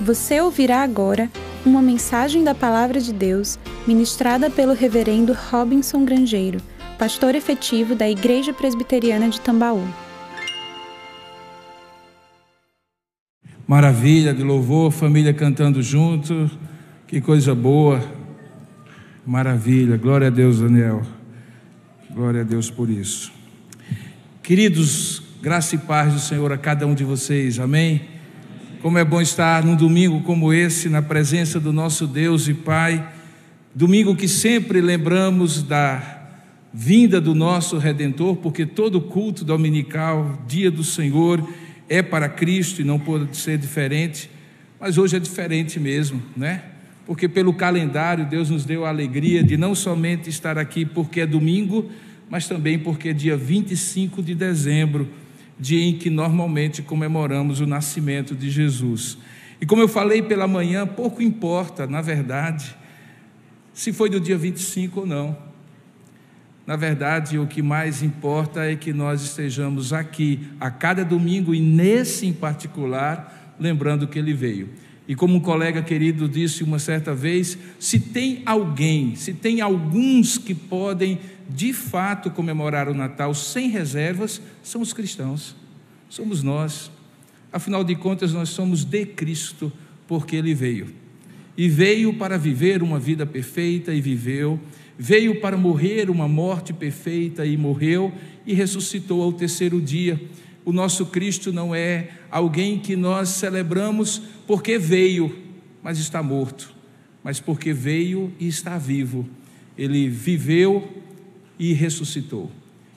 Você ouvirá agora uma mensagem da Palavra de Deus ministrada pelo Reverendo Robinson Grangeiro, pastor efetivo da Igreja Presbiteriana de Tambaú. Maravilha de louvor, família cantando junto, que coisa boa. Maravilha, glória a Deus, Daniel. Glória a Deus por isso. Queridos, graça e paz do Senhor a cada um de vocês, amém? Como é bom estar num domingo como esse, na presença do nosso Deus e Pai. Domingo que sempre lembramos da vinda do nosso Redentor, porque todo culto dominical, dia do Senhor, é para Cristo e não pode ser diferente. Mas hoje é diferente mesmo, né? Porque pelo calendário Deus nos deu a alegria de não somente estar aqui porque é domingo, mas também porque é dia 25 de dezembro dia em que normalmente comemoramos o nascimento de Jesus. E como eu falei pela manhã, pouco importa, na verdade, se foi do dia 25 ou não. Na verdade, o que mais importa é que nós estejamos aqui a cada domingo e nesse em particular, lembrando que ele veio. E como um colega querido disse uma certa vez, se tem alguém, se tem alguns que podem de fato comemorar o Natal sem reservas, são os cristãos, somos nós. Afinal de contas, nós somos de Cristo, porque Ele veio. E veio para viver uma vida perfeita e viveu, veio para morrer uma morte perfeita e morreu, e ressuscitou ao terceiro dia o nosso Cristo não é alguém que nós celebramos porque veio, mas está morto, mas porque veio e está vivo. Ele viveu e ressuscitou.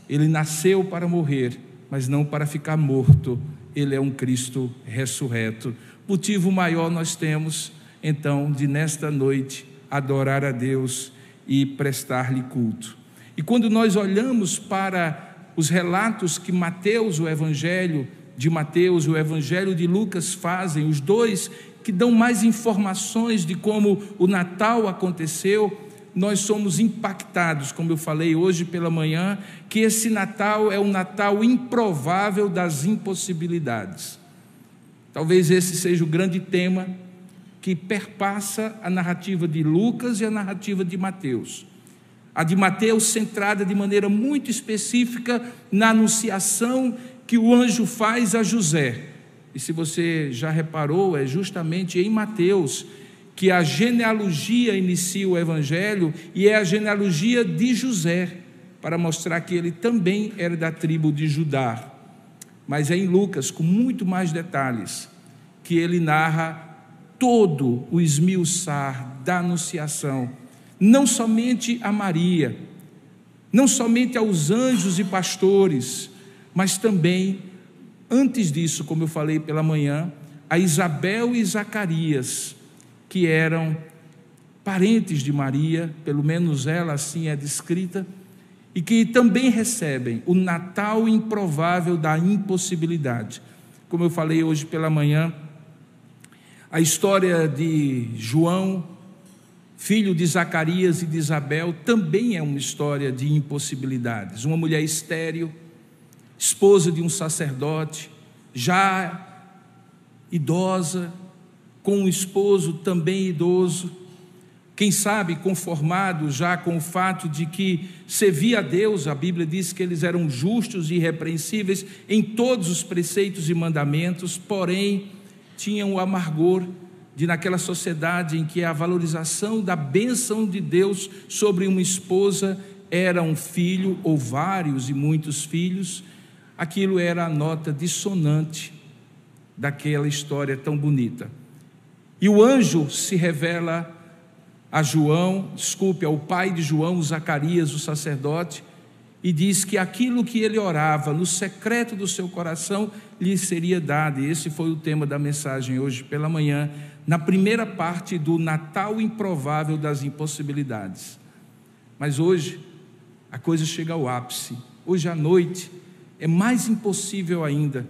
Ele nasceu para morrer, mas não para ficar morto. Ele é um Cristo ressurreto. Motivo maior nós temos, então, de nesta noite adorar a Deus e prestar-lhe culto. E quando nós olhamos para os relatos que Mateus, o Evangelho de Mateus e o Evangelho de Lucas fazem, os dois que dão mais informações de como o Natal aconteceu, nós somos impactados, como eu falei hoje pela manhã, que esse Natal é um Natal improvável das impossibilidades. Talvez esse seja o grande tema que perpassa a narrativa de Lucas e a narrativa de Mateus. A de Mateus centrada de maneira muito específica na anunciação que o anjo faz a José. E se você já reparou, é justamente em Mateus que a genealogia inicia o evangelho e é a genealogia de José, para mostrar que ele também era da tribo de Judá. Mas é em Lucas, com muito mais detalhes, que ele narra todo o esmiuçar da anunciação não somente a Maria, não somente aos anjos e pastores, mas também, antes disso, como eu falei pela manhã, a Isabel e Zacarias, que eram parentes de Maria, pelo menos ela assim é descrita, e que também recebem o Natal improvável da impossibilidade. Como eu falei hoje pela manhã, a história de João, filho de Zacarias e de Isabel, também é uma história de impossibilidades. Uma mulher estéril, esposa de um sacerdote, já idosa, com um esposo também idoso, quem sabe conformado já com o fato de que servia a Deus, a Bíblia diz que eles eram justos e irrepreensíveis em todos os preceitos e mandamentos, porém tinham o amargor de naquela sociedade em que a valorização da bênção de Deus sobre uma esposa era um filho ou vários e muitos filhos, aquilo era a nota dissonante daquela história tão bonita. E o anjo se revela a João, desculpe, ao pai de João, Zacarias, o sacerdote, e diz que aquilo que ele orava no secreto do seu coração lhe seria dado. E esse foi o tema da mensagem hoje pela manhã, na primeira parte do Natal improvável das impossibilidades. Mas hoje a coisa chega ao ápice. Hoje à noite é mais impossível ainda,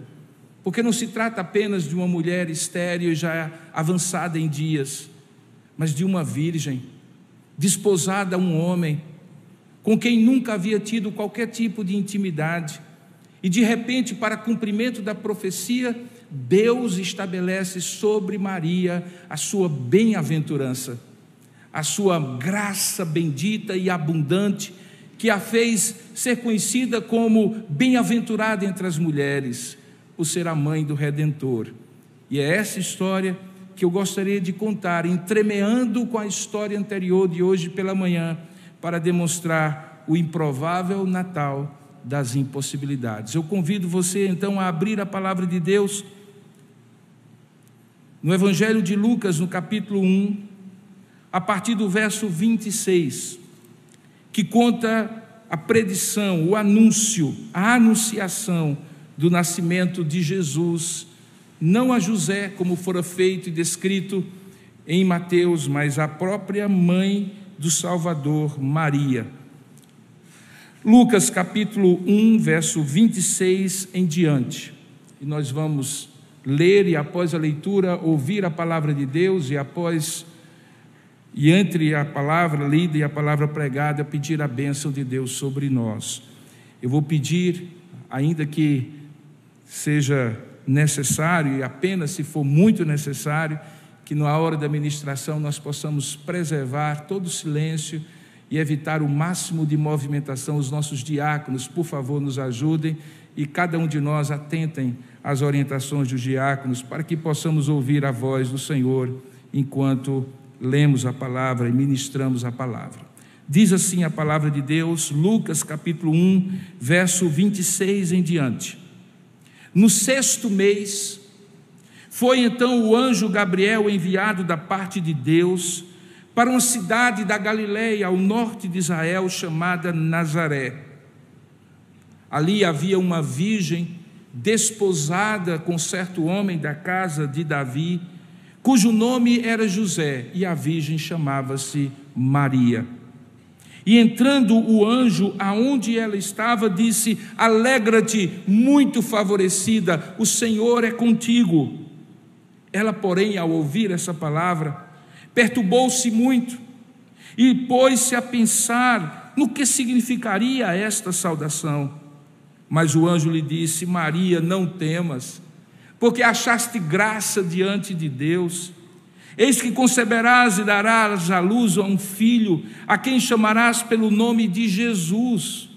porque não se trata apenas de uma mulher estéril já avançada em dias, mas de uma virgem desposada a um homem com quem nunca havia tido qualquer tipo de intimidade. E de repente, para cumprimento da profecia, Deus estabelece sobre Maria a sua bem-aventurança, a sua graça bendita e abundante, que a fez ser conhecida como bem-aventurada entre as mulheres, por ser a mãe do Redentor. E é essa história que eu gostaria de contar, entremeando com a história anterior de hoje pela manhã, para demonstrar o improvável Natal das impossibilidades. Eu convido você então a abrir a palavra de Deus no Evangelho de Lucas, no capítulo 1, a partir do verso 26, que conta a predição, o anúncio, a anunciação do nascimento de Jesus, não a José, como fora feito e descrito em Mateus, mas a própria mãe do Salvador, Maria. Lucas capítulo 1, verso 26 em diante. E nós vamos ler e após a leitura ouvir a palavra de Deus e após e entre a palavra lida e a palavra pregada pedir a bênção de Deus sobre nós. Eu vou pedir, ainda que seja necessário e apenas se for muito necessário, que na hora da ministração nós possamos preservar todo o silêncio e evitar o máximo de movimentação. Os nossos diáconos, por favor, nos ajudem e cada um de nós atentem às orientações dos diáconos para que possamos ouvir a voz do Senhor enquanto lemos a palavra e ministramos a palavra. Diz assim a palavra de Deus, Lucas capítulo 1, verso 26 em diante. No sexto mês, foi então o anjo Gabriel enviado da parte de Deus para uma cidade da Galiléia, ao norte de Israel, chamada Nazaré. Ali havia uma virgem desposada com certo homem da casa de Davi, cujo nome era José, e a virgem chamava-se Maria. E entrando o anjo aonde ela estava, disse: Alegra-te, muito favorecida, o Senhor é contigo. Ela, porém, ao ouvir essa palavra, perturbou-se muito e pôs-se a pensar no que significaria esta saudação. Mas o anjo lhe disse: Maria, não temas, porque achaste graça diante de Deus. Eis que conceberás e darás à luz a um filho, a quem chamarás pelo nome de Jesus.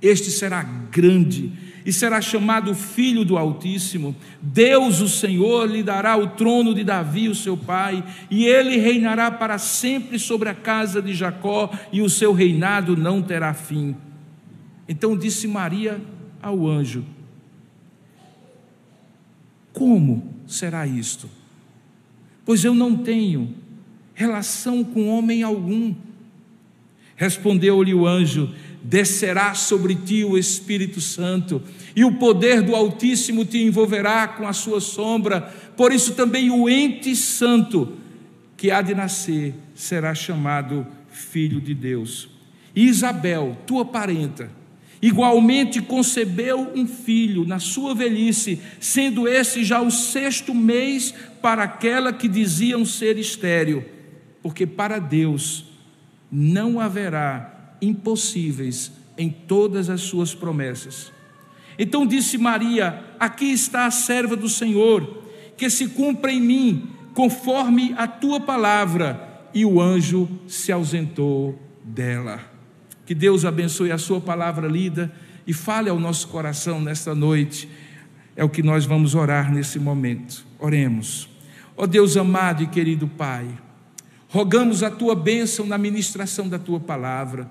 Este será grande e será chamado Filho do Altíssimo. Deus, o Senhor, lhe dará o trono de Davi, o seu pai, e ele reinará para sempre sobre a casa de Jacó, e o seu reinado não terá fim. Então disse Maria ao anjo: Como será isto? Pois eu não tenho relação com homem algum. Respondeu-lhe o anjo: descerá sobre ti o Espírito Santo, e o poder do Altíssimo te envolverá com a sua sombra, por isso também o ente santo que há de nascer será chamado filho de Deus. E Isabel, tua parenta, igualmente concebeu um filho na sua velhice, sendo esse já o sexto mês para aquela que diziam ser estéril, porque para Deus não haverá impossíveis em todas as suas promessas. Então disse Maria: Aqui está a serva do Senhor, que se cumpra em mim conforme a tua palavra. E o anjo se ausentou dela. Que Deus abençoe a sua palavra lida e fale ao nosso coração nesta noite. É o que nós vamos orar nesse momento. Oremos. Ó oh Deus amado e querido Pai, rogamos a tua bênção na ministração da tua palavra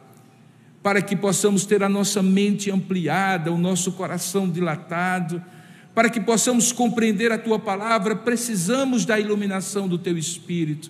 para que possamos ter a nossa mente ampliada, o nosso coração dilatado, para que possamos compreender a tua palavra, precisamos da iluminação do teu espírito.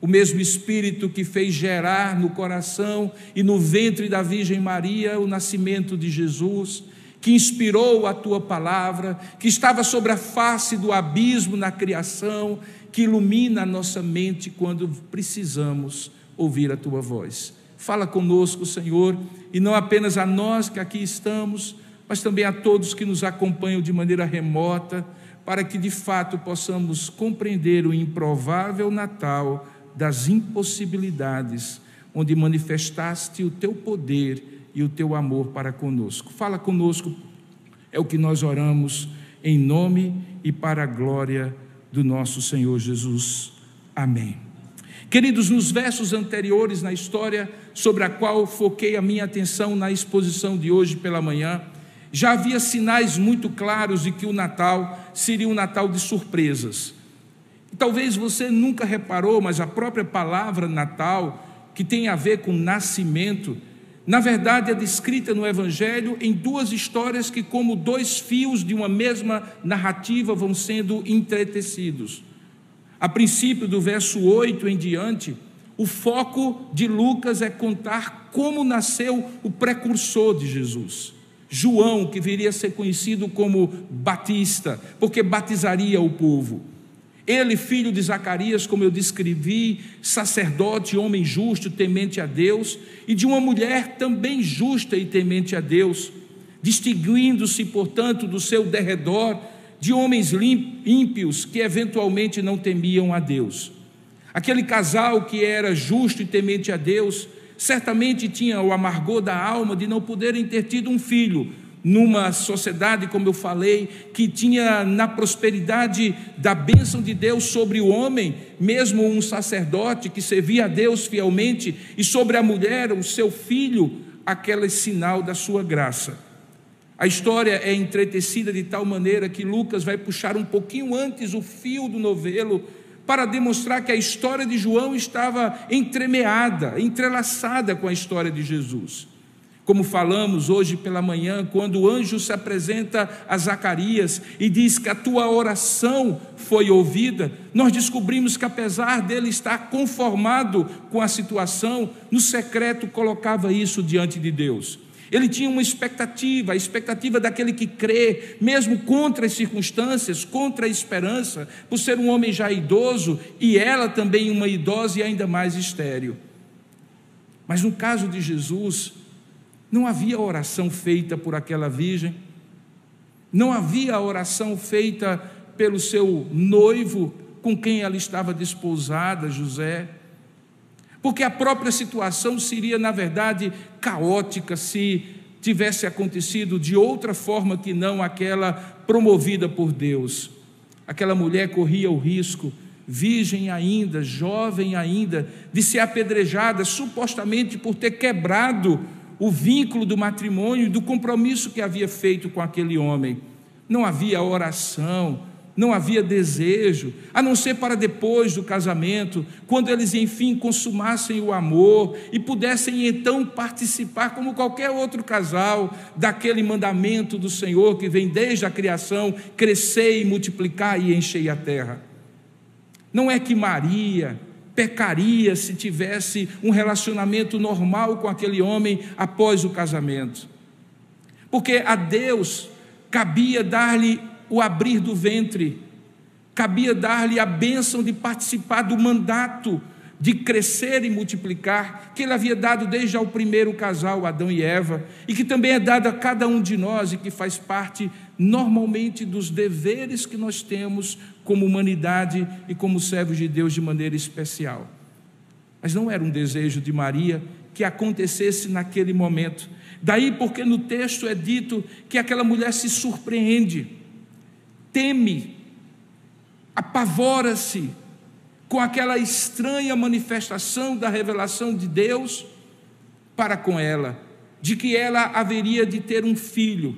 O mesmo espírito que fez gerar no coração e no ventre da Virgem Maria o nascimento de Jesus, que inspirou a tua palavra, que estava sobre a face do abismo na criação, que ilumina a nossa mente quando precisamos ouvir a tua voz. Fala conosco, Senhor, e não apenas a nós que aqui estamos, mas também a todos que nos acompanham de maneira remota, para que de fato possamos compreender o improvável Natal das impossibilidades, onde manifestaste o teu poder e o teu amor para conosco. Fala conosco, é o que nós oramos em nome e para a glória do nosso Senhor Jesus. Amém. Queridos, nos versos anteriores na história sobre a qual foquei a minha atenção na exposição de hoje pela manhã, já havia sinais muito claros de que o Natal seria um Natal de surpresas. Talvez você nunca reparou, mas a própria palavra Natal, que tem a ver com nascimento, na verdade é descrita no Evangelho em duas histórias que, como dois fios de uma mesma narrativa, vão sendo entretecidos. A princípio, do verso 8 em diante, o foco de Lucas é contar como nasceu o precursor de Jesus. João, que viria a ser conhecido como Batista, porque batizaria o povo. Ele, filho de Zacarias, como eu descrevi, sacerdote, homem justo, temente a Deus, e de uma mulher também justa e temente a Deus, distinguindo-se, portanto, do seu derredor de homens ímpios que eventualmente não temiam a Deus. Aquele casal que era justo e temente a Deus, certamente tinha o amargor da alma de não poderem ter tido um filho, numa sociedade, como eu falei, que tinha na prosperidade da bênção de Deus sobre o homem, mesmo um sacerdote que servia a Deus fielmente, e sobre a mulher, o seu filho, aquele sinal da sua graça. A história é entretecida de tal maneira que Lucas vai puxar um pouquinho antes o fio do novelo para demonstrar que a história de João estava entremeada, entrelaçada com a história de Jesus. Como falamos hoje pela manhã, quando o anjo se apresenta a Zacarias e diz que a tua oração foi ouvida, nós descobrimos que, apesar dele estar conformado com a situação, no secreto colocava isso diante de Deus. Ele tinha uma expectativa, a expectativa daquele que crê, mesmo contra as circunstâncias, contra a esperança, por ser um homem já idoso e ela também uma idosa e ainda mais estéril. Mas no caso de Jesus, não havia oração feita por aquela virgem, não havia oração feita pelo seu noivo com quem ela estava desposada, José porque a própria situação seria, na verdade, caótica se tivesse acontecido de outra forma que não aquela promovida por Deus. Aquela mulher corria o risco, virgem ainda, jovem ainda, de ser apedrejada supostamente por ter quebrado o vínculo do matrimônio e do compromisso que havia feito com aquele homem. Não havia oração, não havia desejo, a não ser para depois do casamento, quando eles enfim consumassem o amor e pudessem então participar, como qualquer outro casal, daquele mandamento do Senhor que vem desde a criação: crescer e multiplicar e encher a terra. Não é que Maria pecaria se tivesse um relacionamento normal com aquele homem após o casamento, porque a Deus cabia dar-lhe o abrir do ventre, cabia dar-lhe a bênção de participar do mandato de crescer e multiplicar, que ele havia dado desde ao primeiro casal, Adão e Eva, e que também é dado a cada um de nós e que faz parte normalmente dos deveres que nós temos como humanidade e como servos de Deus de maneira especial. Mas não era um desejo de Maria que acontecesse naquele momento. Daí porque no texto é dito que aquela mulher se surpreende teme, apavora-se com aquela estranha manifestação da revelação de Deus para com ela, de que ela haveria de ter um filho.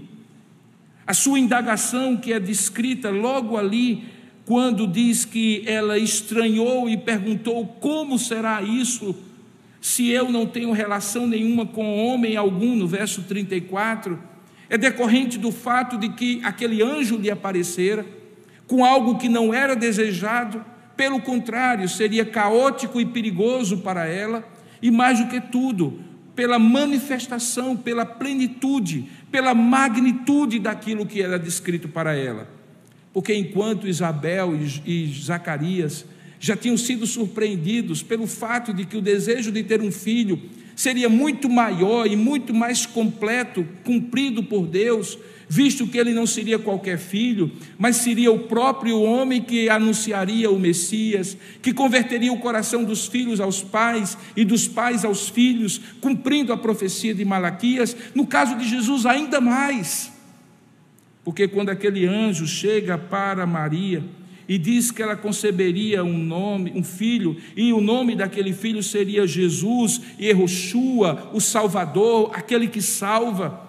A sua indagação, que é descrita logo ali, quando diz que ela estranhou e perguntou: como será isso, se eu não tenho relação nenhuma com homem algum, no verso 34 é decorrente do fato de que aquele anjo lhe aparecera com algo que não era desejado, pelo contrário, seria caótico e perigoso para ela, e mais do que tudo, pela manifestação, pela plenitude, pela magnitude daquilo que era descrito para ela. Porque enquanto Isabel e Zacarias já tinham sido surpreendidos pelo fato de que o desejo de ter um filho seria muito maior e muito mais completo, cumprido por Deus, visto que ele não seria qualquer filho, mas seria o próprio homem que anunciaria o Messias, que converteria o coração dos filhos aos pais e dos pais aos filhos, cumprindo a profecia de Malaquias, no caso de Jesus, ainda mais porque quando aquele anjo chega para Maria e diz que ela conceberia um nome, um filho, e o nome daquele filho seria Jesus, Yehoshua, o Salvador, aquele que salva.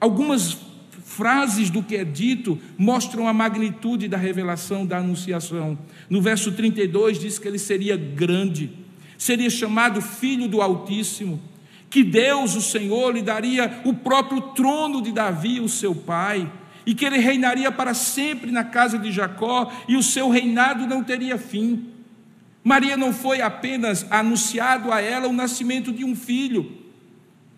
Algumas frases do que é dito mostram a magnitude da revelação da anunciação. No verso 32 diz que ele seria grande, seria chamado filho do Altíssimo que Deus, o Senhor, lhe daria o próprio trono de Davi, o seu pai, e que ele reinaria para sempre na casa de Jacó, e o seu reinado não teria fim. Maria não foi apenas anunciado a ela o nascimento de um filho,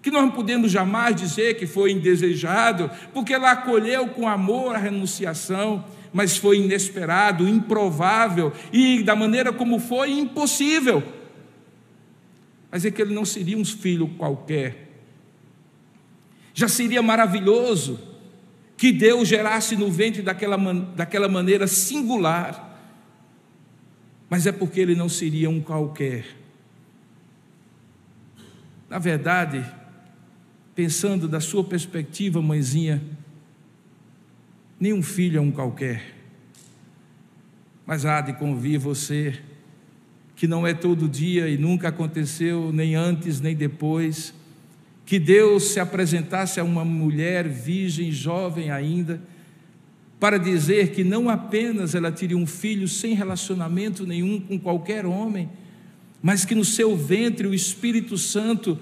que nós não podemos jamais dizer que foi indesejado, porque ela acolheu com amor a renunciação, mas foi inesperado, improvável e, da maneira como foi, impossível mas é que ele não seria um filho qualquer. Já seria maravilhoso que Deus gerasse no ventre daquela, daquela maneira singular, mas é porque ele não seria um qualquer. Na verdade, pensando da sua perspectiva, mãezinha, nenhum filho é um qualquer, mas há de convir você que não é todo dia e nunca aconteceu, nem antes nem depois, que Deus se apresentasse a uma mulher virgem, jovem ainda, para dizer que não apenas ela teria um filho sem relacionamento nenhum com qualquer homem, mas que no seu ventre o Espírito Santo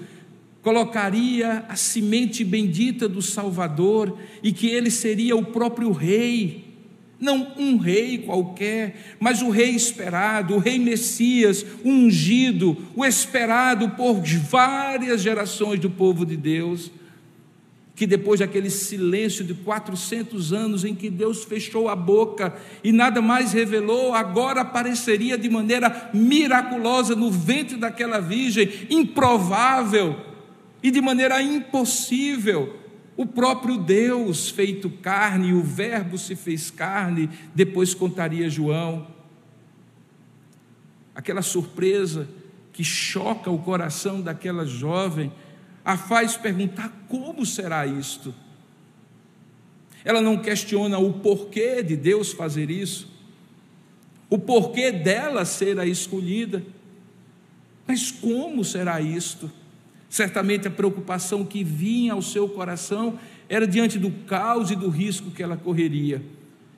colocaria a semente bendita do Salvador e que ele seria o próprio Rei não um rei qualquer, mas o rei esperado, o rei Messias, o ungido, o esperado por várias gerações do povo de Deus, que depois daquele silêncio de 400 anos em que Deus fechou a boca e nada mais revelou, agora apareceria de maneira miraculosa no ventre daquela virgem, improvável e de maneira impossível o próprio Deus feito carne, o Verbo se fez carne, depois contaria João. Aquela surpresa que choca o coração daquela jovem, a faz perguntar: como será isto? Ela não questiona o porquê de Deus fazer isso, o porquê dela ser a escolhida, mas como será isto? Certamente a preocupação que vinha ao seu coração era diante do caos e do risco que ela correria.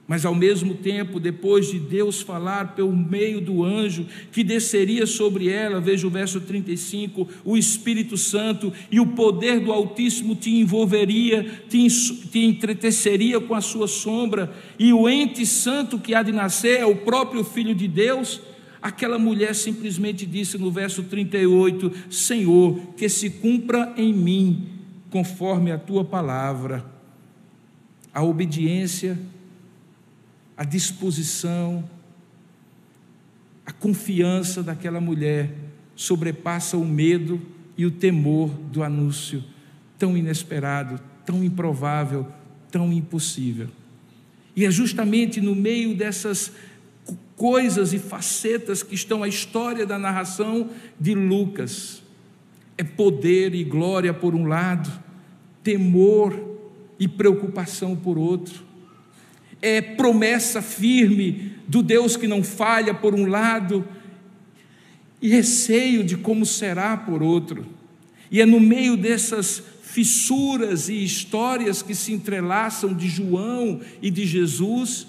Mas ao mesmo tempo, depois de Deus falar pelo meio do anjo que desceria sobre ela, veja o verso 35, o Espírito Santo e o poder do Altíssimo te envolveria, te, te entreteceria com a sua sombra, e o ente santo que há de nascer é o próprio Filho de Deus, Aquela mulher simplesmente disse no verso 38: Senhor, que se cumpra em mim conforme a tua palavra. A obediência, a disposição, a confiança daquela mulher sobrepassa o medo e o temor do anúncio tão inesperado, tão improvável, tão impossível. E é justamente no meio dessas coisas e facetas que estão a história da narração de Lucas. É poder e glória por um lado, temor e preocupação por outro. É promessa firme do Deus que não falha por um lado e receio de como será por outro. E é no meio dessas fissuras e histórias que se entrelaçam de João e de Jesus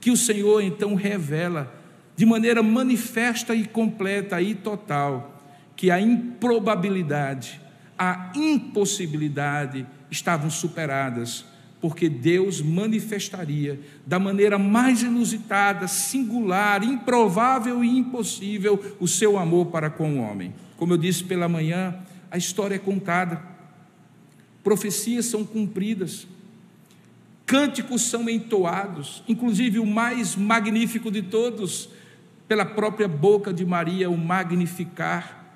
que o Senhor então revela de maneira manifesta e completa e total que a improbabilidade, a impossibilidade estavam superadas, porque Deus manifestaria da maneira mais inusitada, singular, improvável e impossível o seu amor para com o homem. Como eu disse pela manhã, a história é contada, profecias são cumpridas cânticos são entoados, inclusive o mais magnífico de todos, pela própria boca de Maria, o magnificar.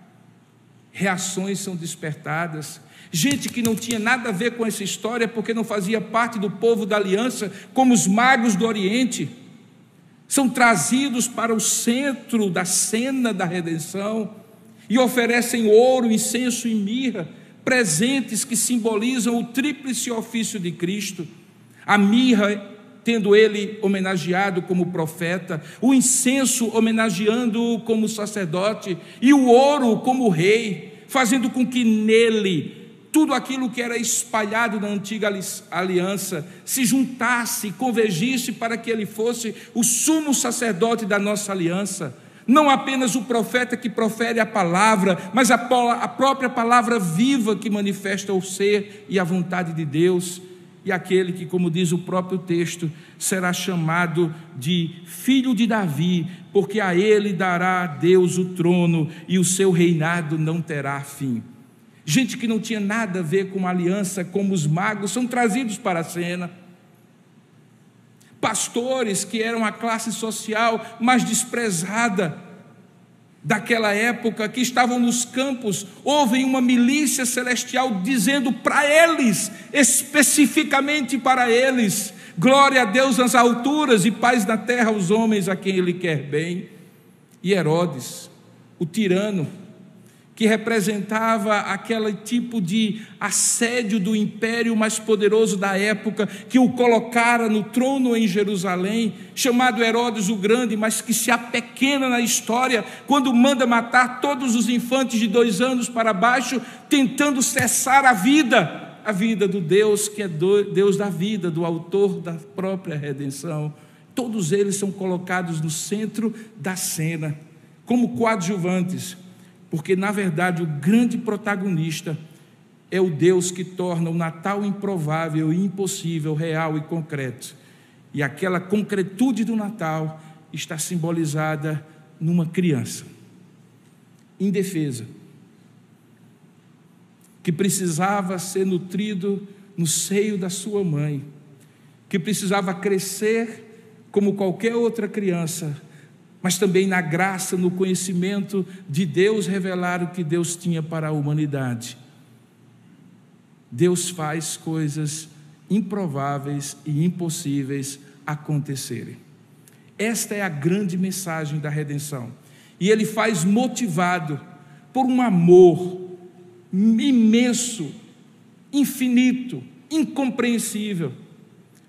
Reações são despertadas. Gente que não tinha nada a ver com essa história, porque não fazia parte do povo da aliança, como os magos do Oriente, são trazidos para o centro da cena da redenção e oferecem ouro, incenso e mirra, presentes que simbolizam o tríplice ofício de Cristo A mirra, tendo ele homenageado como profeta, o incenso homenageando-o como sacerdote, e o ouro como rei, fazendo com que nele tudo aquilo que era espalhado na antiga aliança se juntasse, convergisse para que ele fosse o sumo sacerdote da nossa aliança. Não apenas o profeta que profere a palavra, mas a, a própria palavra viva que manifesta o ser e a vontade de Deus e aquele que, como diz o próprio texto, será chamado de filho de Davi, porque a ele dará Deus o trono e o seu reinado não terá fim. Gente que não tinha nada a ver com aliança, como os magos, são trazidos para a cena. Pastores que eram a classe social mais desprezada daquela época, que estavam nos campos, ouvem uma milícia celestial dizendo para eles, especificamente para eles: glória a Deus nas alturas e paz na terra aos homens a quem Ele quer bem. E Herodes, o tirano, que representava aquele tipo de assédio do império mais poderoso da época, que o colocara no trono em Jerusalém, chamado Herodes o Grande, mas que se apequena na história, quando manda matar todos os infantes de dois anos para baixo, tentando cessar a vida, a vida do Deus que é Deus da vida, do autor da própria redenção. Todos eles são colocados no centro da cena, como coadjuvantes porque na verdade o grande protagonista é o Deus que torna o Natal improvável e impossível, real e concreto. E aquela concretude do Natal está simbolizada numa criança indefesa, que precisava ser nutrido no seio da sua mãe, que precisava crescer como qualquer outra criança, mas também na graça, no conhecimento de Deus revelar o que Deus tinha para a humanidade. Deus faz coisas improváveis e impossíveis acontecerem. Esta é a grande mensagem da redenção. E ele faz motivado por um amor imenso, infinito, incompreensível.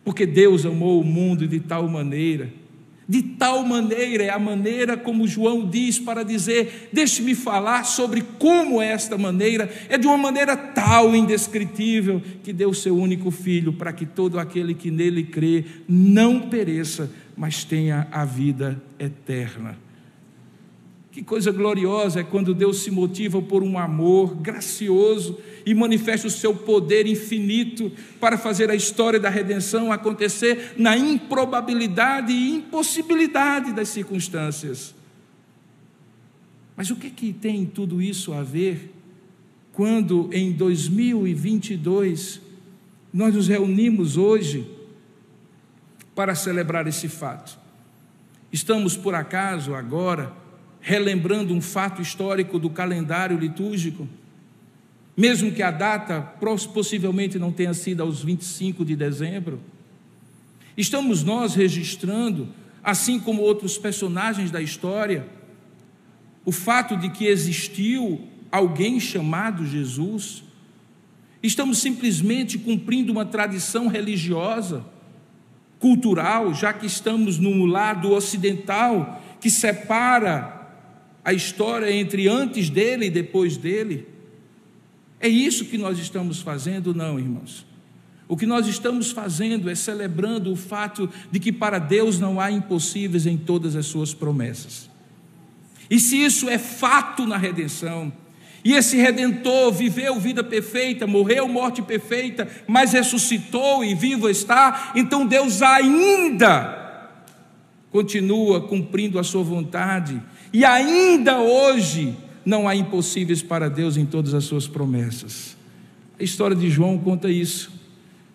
Porque Deus amou o mundo de tal maneira de tal maneira, é a maneira como João diz para dizer: deixe-me falar sobre como é esta maneira, é de uma maneira tal, indescritível, que deu seu único filho, para que todo aquele que nele crê não pereça, mas tenha a vida eterna. Que coisa gloriosa é quando Deus se motiva por um amor gracioso e manifesta o seu poder infinito para fazer a história da redenção acontecer na improbabilidade e impossibilidade das circunstâncias. Mas o que, que tem tudo isso a ver quando em 2022 nós nos reunimos hoje para celebrar esse fato? Estamos, por acaso, agora relembrando um fato histórico do calendário litúrgico, mesmo que a data possivelmente não tenha sido aos 25 de dezembro. Estamos nós registrando, assim como outros personagens da história, o fato de que existiu alguém chamado Jesus. Estamos simplesmente cumprindo uma tradição religiosa, cultural, já que estamos no lado ocidental que separa a história entre antes dele e depois dele. É isso que nós estamos fazendo, não, irmãos. O que nós estamos fazendo é celebrando o fato de que para Deus não há impossíveis em todas as suas promessas. E se isso é fato na redenção, e esse redentor viveu vida perfeita, morreu morte perfeita, mas ressuscitou e vivo está, então Deus ainda continua cumprindo a sua vontade e ainda hoje não há impossíveis para Deus em todas as suas promessas. A história de João conta isso,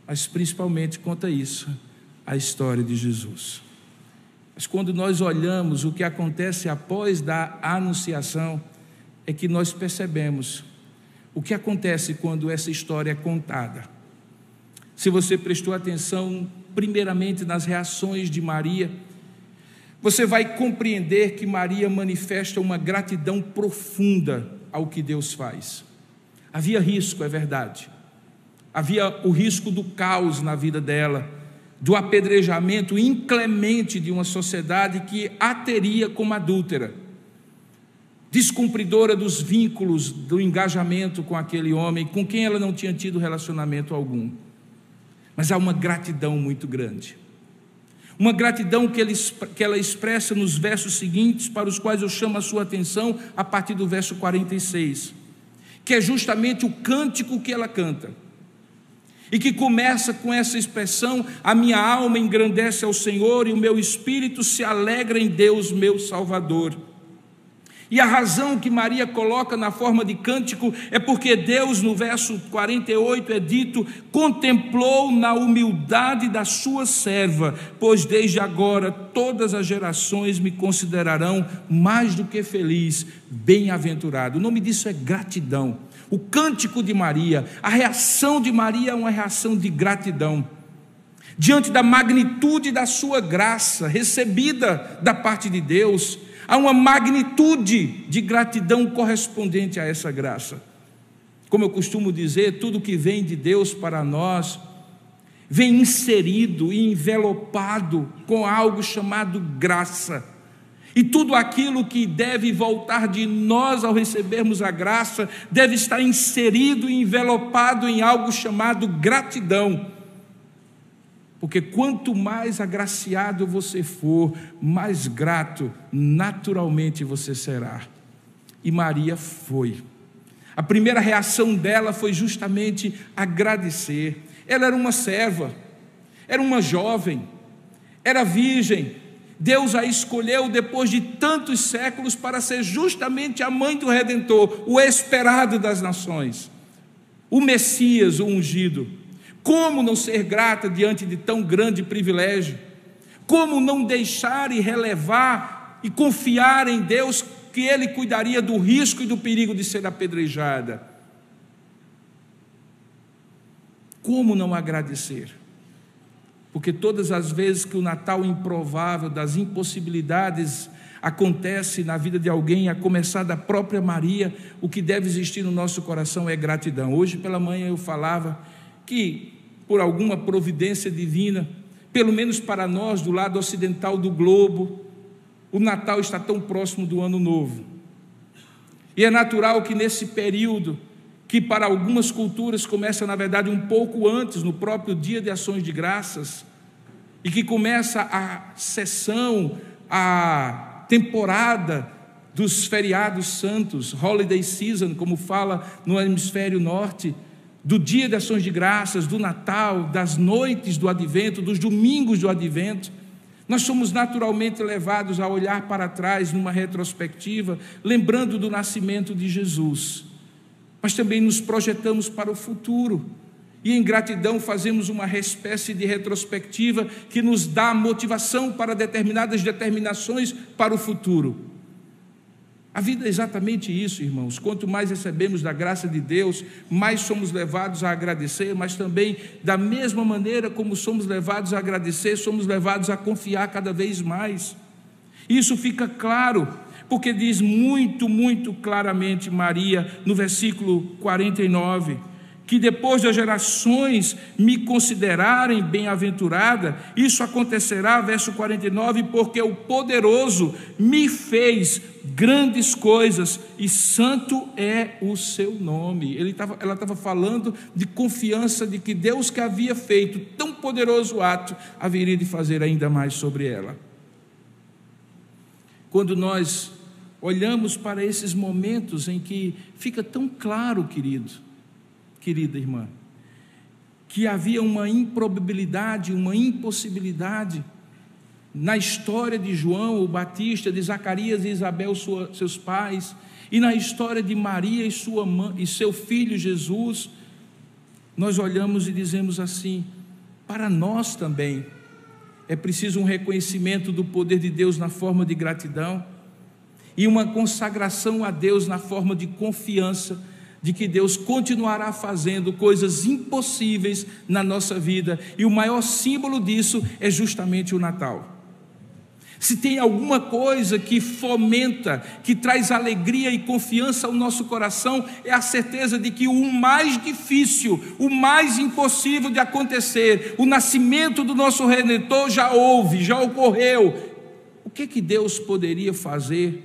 mas principalmente conta isso, a história de Jesus. Mas quando nós olhamos o que acontece após da anunciação, é que nós percebemos o que acontece quando essa história é contada. Se você prestou atenção, primeiramente nas reações de Maria, você vai compreender que Maria manifesta uma gratidão profunda ao que Deus faz. Havia risco, é verdade. Havia o risco do caos na vida dela, do apedrejamento inclemente de uma sociedade que a teria como adúltera, descumpridora dos vínculos do engajamento com aquele homem, com quem ela não tinha tido relacionamento algum. Mas há uma gratidão muito grande. Uma gratidão que, ele, que ela expressa nos versos seguintes, para os quais eu chamo a sua atenção, a partir do verso 46, que é justamente o cântico que ela canta. E que começa com essa expressão: A minha alma engrandece ao Senhor e o meu espírito se alegra em Deus, meu Salvador. E a razão que Maria coloca na forma de cântico é porque Deus, no verso 48, é dito: contemplou na humildade da sua serva, pois desde agora todas as gerações me considerarão mais do que feliz, bem-aventurado. O nome disso é gratidão. O cântico de Maria, a reação de Maria é uma reação de gratidão. Diante da magnitude da sua graça recebida da parte de Deus, há uma magnitude de gratidão correspondente a essa graça. Como eu costumo dizer, tudo que vem de Deus para nós vem inserido e envelopado com algo chamado graça. E tudo aquilo que deve voltar de nós ao recebermos a graça deve estar inserido e envelopado em algo chamado gratidão. Porque quanto mais agraciado você for, mais grato naturalmente você será. E Maria foi. A primeira reação dela foi justamente agradecer. Ela era uma serva, era uma jovem, era virgem. Deus a escolheu depois de tantos séculos para ser justamente a mãe do Redentor, o esperado das nações, o Messias, o ungido. Como não ser grata diante de tão grande privilégio? Como não deixar e relevar e confiar em Deus que Ele cuidaria do risco e do perigo de ser apedrejada? Como não agradecer? Porque todas as vezes que o Natal improvável, das impossibilidades, acontece na vida de alguém, a começar da própria Maria, o que deve existir no nosso coração é gratidão. Hoje pela manhã eu falava que, por alguma providência divina, pelo menos para nós do lado ocidental do globo, o Natal está tão próximo do Ano Novo. E é natural que nesse período, que para algumas culturas começa, na verdade, um pouco antes, no próprio dia de ações de graças, e que começa a sessão, a temporada dos feriados santos, holiday season, como fala no hemisfério norte, do dia de ações de graças, do Natal, das noites do advento, dos domingos do advento, nós somos naturalmente levados a olhar para trás numa retrospectiva, lembrando do nascimento de Jesus. Mas também nos projetamos para o futuro. E em gratidão fazemos uma espécie de retrospectiva que nos dá motivação para determinadas determinações para o futuro. A vida é exatamente isso, irmãos. Quanto mais recebemos da graça de Deus, mais somos levados a agradecer, mas também, da mesma maneira como somos levados a agradecer, somos levados a confiar cada vez mais. Isso fica claro, porque diz muito, muito claramente Maria no versículo 49 que depois das gerações me considerarem bem-aventurada, isso acontecerá, verso 49, porque o poderoso me fez grandes coisas e santo é o seu nome. Tava, ela estava falando de confiança de que Deus que havia feito tão poderoso ato haveria de fazer ainda mais sobre ela. Quando nós olhamos para esses momentos em que fica tão claro, querido, querida irmã, que havia uma improbabilidade, uma impossibilidade na história de João o Batista, de Zacarias e Isabel, sua, seus pais, e na história de Maria e, sua mãe, e seu filho Jesus, nós olhamos e dizemos assim: para nós também é preciso um reconhecimento do poder de Deus na forma de gratidão e uma consagração a Deus na forma de confiança de que Deus continuará fazendo coisas impossíveis na nossa vida, e o maior símbolo disso é justamente o Natal. Se tem alguma coisa que fomenta, que traz alegria e confiança ao nosso coração, é a certeza de que o mais difícil, o mais impossível de acontecer, o nascimento do nosso redentor já houve, já ocorreu. O que que Deus poderia fazer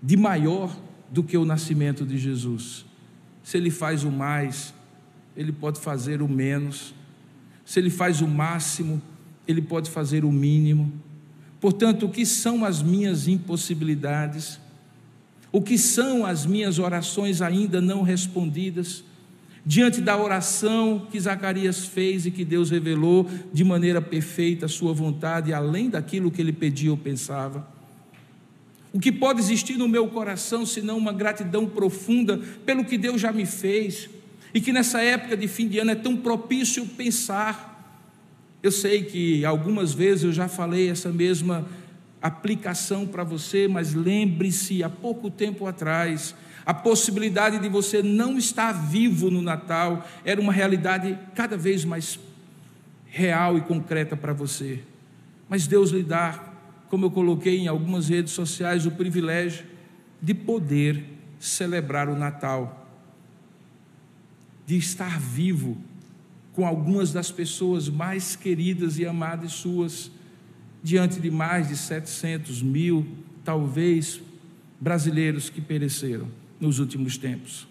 de maior do que o nascimento de Jesus? Se ele faz o mais, ele pode fazer o menos. Se ele faz o máximo, ele pode fazer o mínimo. Portanto, o que são as minhas impossibilidades? O que são as minhas orações ainda não respondidas? Diante da oração que Zacarias fez e que Deus revelou de maneira perfeita a sua vontade, além daquilo que ele pedia ou pensava. O que pode existir no meu coração senão uma gratidão profunda pelo que Deus já me fez e que nessa época de fim de ano é tão propício pensar eu sei que algumas vezes eu já falei essa mesma aplicação para você, mas lembre-se, há pouco tempo atrás, a possibilidade de você não estar vivo no Natal era uma realidade cada vez mais real e concreta para você. Mas Deus lhe dá, como eu coloquei em algumas redes sociais, o privilégio de poder celebrar o Natal, de estar vivo com algumas das pessoas mais queridas e amadas suas, diante de mais de 700 mil, talvez, brasileiros que pereceram nos últimos tempos.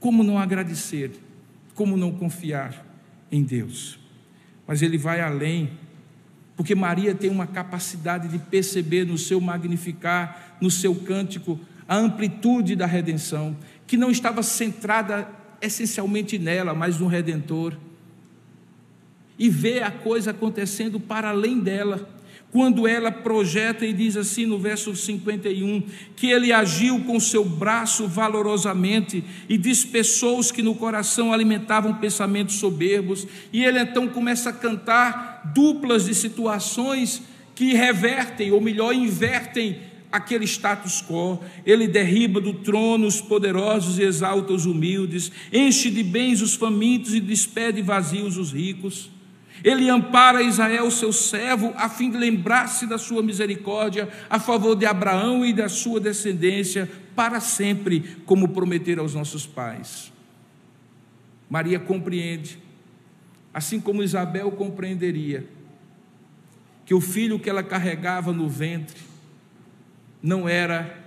Como não agradecer? Como não confiar em Deus? Mas ele vai além, porque Maria tem uma capacidade de perceber no seu magnificar, no seu cântico, a amplitude da redenção, que não estava centrada essencialmente nela, mas no Redentor. E vê a coisa acontecendo para além dela. Quando ela projeta e diz assim no verso 51, que ele agiu com seu braço valorosamente e dispersou os que no coração alimentavam pensamentos soberbos, e ele então começa a cantar duplas de situações que revertem, ou melhor, invertem aquele status quo, ele derriba do trono os poderosos e exalta os humildes, enche de bens os famintos e despede vazios os ricos. Ele ampara Israel, seu servo, a fim de lembrar-se da sua misericórdia a favor de Abraão e da sua descendência para sempre, como prometer aos nossos pais. Maria compreende, assim como Isabel compreenderia, que o filho que ela carregava no ventre não era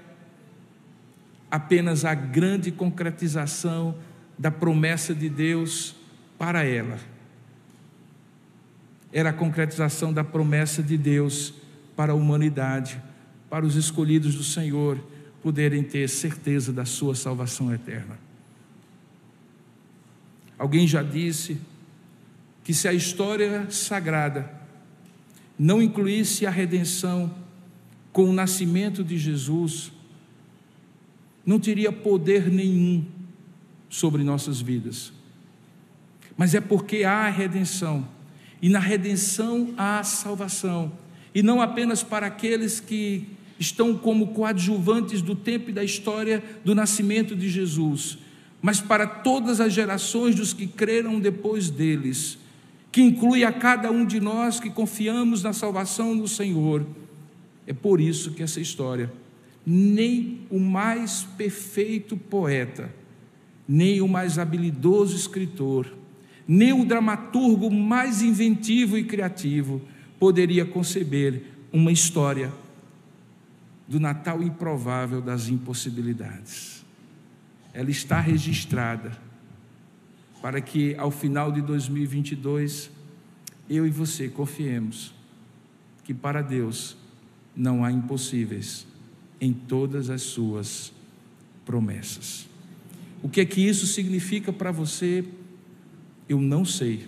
apenas a grande concretização da promessa de Deus para ela, era a concretização da promessa de Deus para a humanidade, para os escolhidos do Senhor poderem ter certeza da sua salvação eterna. Alguém já disse que se a história sagrada não incluísse a redenção com o nascimento de Jesus, não teria poder nenhum sobre nossas vidas. Mas é porque há a redenção, e na redenção há salvação, e não apenas para aqueles que estão como coadjuvantes do tempo e da história do nascimento de Jesus, mas para todas as gerações dos que creram depois deles, que inclui a cada um de nós que confiamos na salvação do Senhor. É por isso que essa história, nem o mais perfeito poeta, nem o mais habilidoso escritor, nem o dramaturgo mais inventivo e criativo poderia conceber uma história do Natal improvável das impossibilidades. Ela está registrada para que ao final de 2022 eu e você confiemos que para Deus não há impossíveis em todas as suas promessas. O que é que isso significa para você? Eu não sei,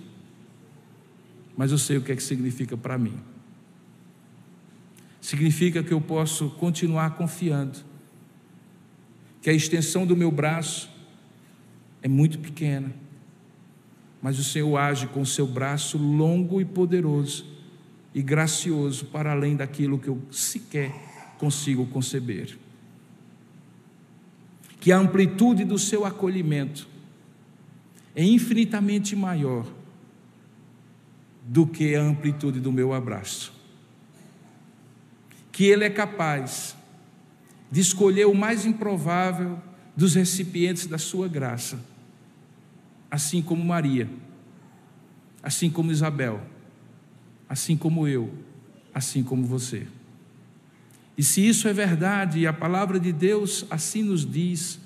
mas eu sei o que é que significa para mim. Significa que eu posso continuar confiando, que a extensão do meu braço é muito pequena, mas o Senhor age com o seu braço longo e poderoso e gracioso para além daquilo que eu sequer consigo conceber. Que a amplitude do seu acolhimento é infinitamente maior do que a amplitude do meu abraço. Que Ele é capaz de escolher o mais improvável dos recipientes da Sua graça, assim como Maria, assim como Isabel, assim como eu, assim como você. E se isso é verdade, e a palavra de Deus assim nos diz,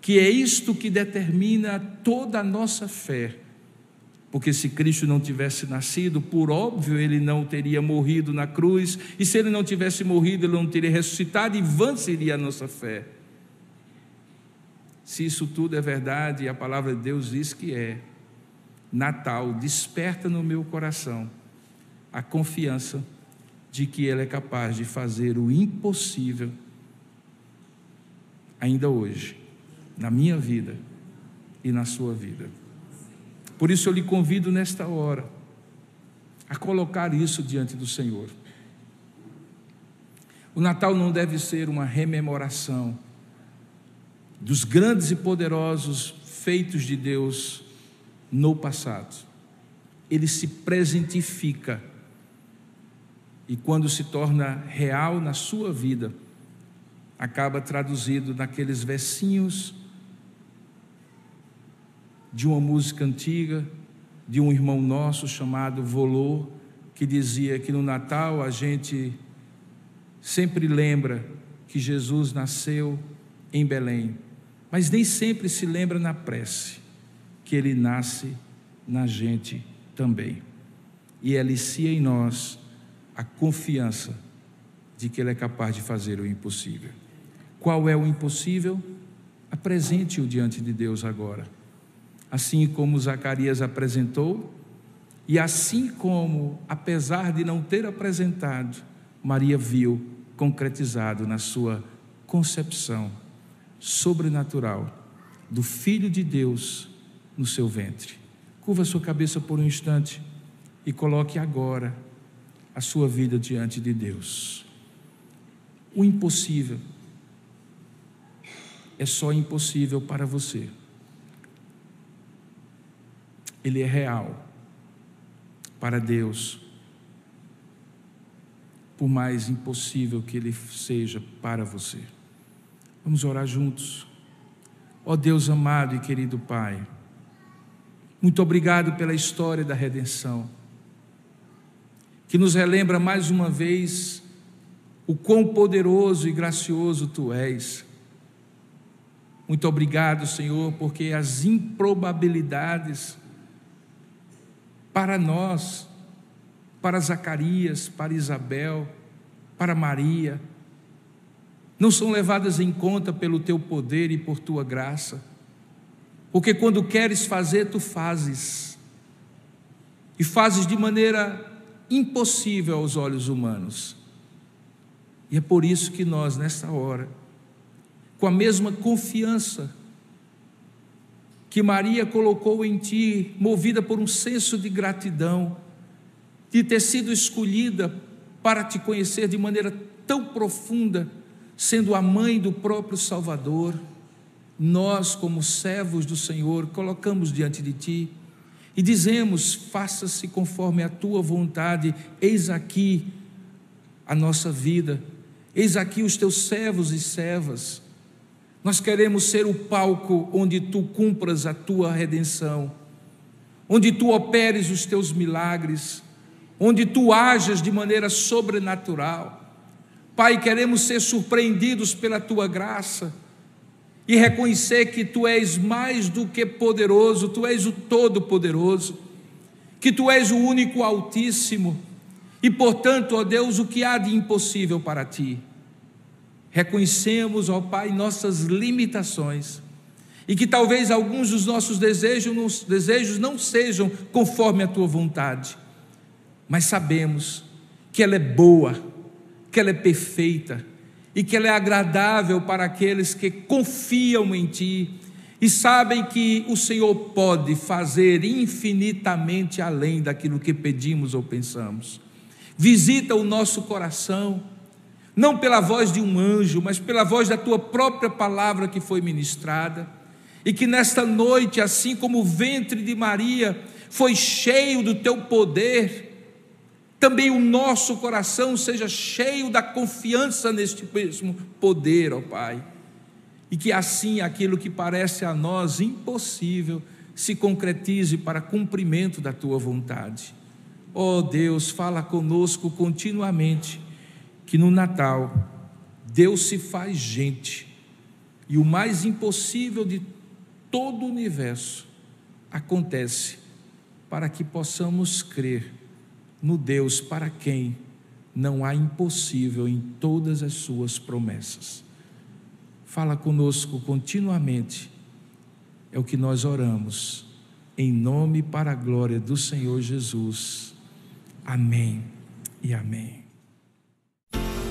que é isto que determina toda a nossa fé, porque se Cristo não tivesse nascido, por óbvio, ele não teria morrido na cruz, e se ele não tivesse morrido, ele não teria ressuscitado, e vã seria a nossa fé. Se isso tudo é verdade, e a palavra de Deus diz que é, Natal desperta no meu coração a confiança de que Ele é capaz de fazer o impossível ainda hoje, na minha vida e na sua vida. Por isso eu lhe convido nesta hora a colocar isso diante do Senhor. O Natal não deve ser uma rememoração dos grandes e poderosos feitos de Deus no passado. Ele se presentifica e quando se torna real na sua vida, acaba traduzido naqueles versinhos de uma música antiga, de um irmão nosso chamado Volô, que dizia que no Natal a gente sempre lembra que Jesus nasceu em Belém, mas nem sempre se lembra na prece que ele nasce na gente também. E alicia em nós a confiança de que ele é capaz de fazer o impossível. Qual é o impossível? Apresente-o diante de Deus agora assim como Zacarias apresentou, e assim como, apesar de não ter apresentado, Maria viu concretizado na sua concepção sobrenatural do Filho de Deus no seu ventre. Curva sua cabeça por um instante e coloque agora a sua vida diante de Deus. O impossível é só impossível para você ele é real para Deus, por mais impossível que ele seja para você. Vamos orar juntos. Ó Deus amado e querido Pai, muito obrigado pela história da redenção, que nos relembra mais uma vez o quão poderoso e gracioso Tu és. Muito obrigado, Senhor, porque as improbabilidades para nós, para Zacarias, para Isabel, para Maria, não são levadas em conta pelo teu poder e por tua graça, porque quando queres fazer, tu fazes, e fazes de maneira impossível aos olhos humanos. E é por isso que nós, nessa hora, com a mesma confiança, que Maria colocou em ti, movida por um senso de gratidão, de ter sido escolhida para te conhecer de maneira tão profunda, sendo a mãe do próprio Salvador, nós, como servos do Senhor, colocamos diante de ti e dizemos: faça-se conforme a tua vontade, eis aqui a nossa vida, eis aqui os teus servos e servas nós queremos ser o palco onde tu cumpras a tua redenção, onde tu operes os teus milagres, onde tu ajas de maneira sobrenatural. Pai, queremos ser surpreendidos pela tua graça e reconhecer que tu és mais do que poderoso, tu és o Todo-Poderoso, que tu és o único Altíssimo e, portanto, ó Deus, o que há de impossível para ti? Reconhecemos, ó Pai, nossas limitações e que talvez alguns dos nossos desejos, desejos não sejam conforme a tua vontade, mas sabemos que ela é boa, que ela é perfeita e que ela é agradável para aqueles que confiam em Ti e sabem que o Senhor pode fazer infinitamente além daquilo que pedimos ou pensamos. Visita o nosso coração não pela voz de um anjo, mas pela voz da tua própria palavra que foi ministrada, e que nesta noite, assim como o ventre de Maria foi cheio do teu poder, também o nosso coração seja cheio da confiança neste mesmo poder, ó Pai. E que assim aquilo que parece a nós impossível se concretize para cumprimento da tua vontade. Ó Deus, fala conosco continuamente que no Natal Deus se faz gente e o mais impossível de todo o universo acontece para que possamos crer no Deus para quem não há impossível em todas as suas promessas. Fala conosco continuamente, é o que nós oramos, em nome para a glória do Senhor Jesus. Amém e amém.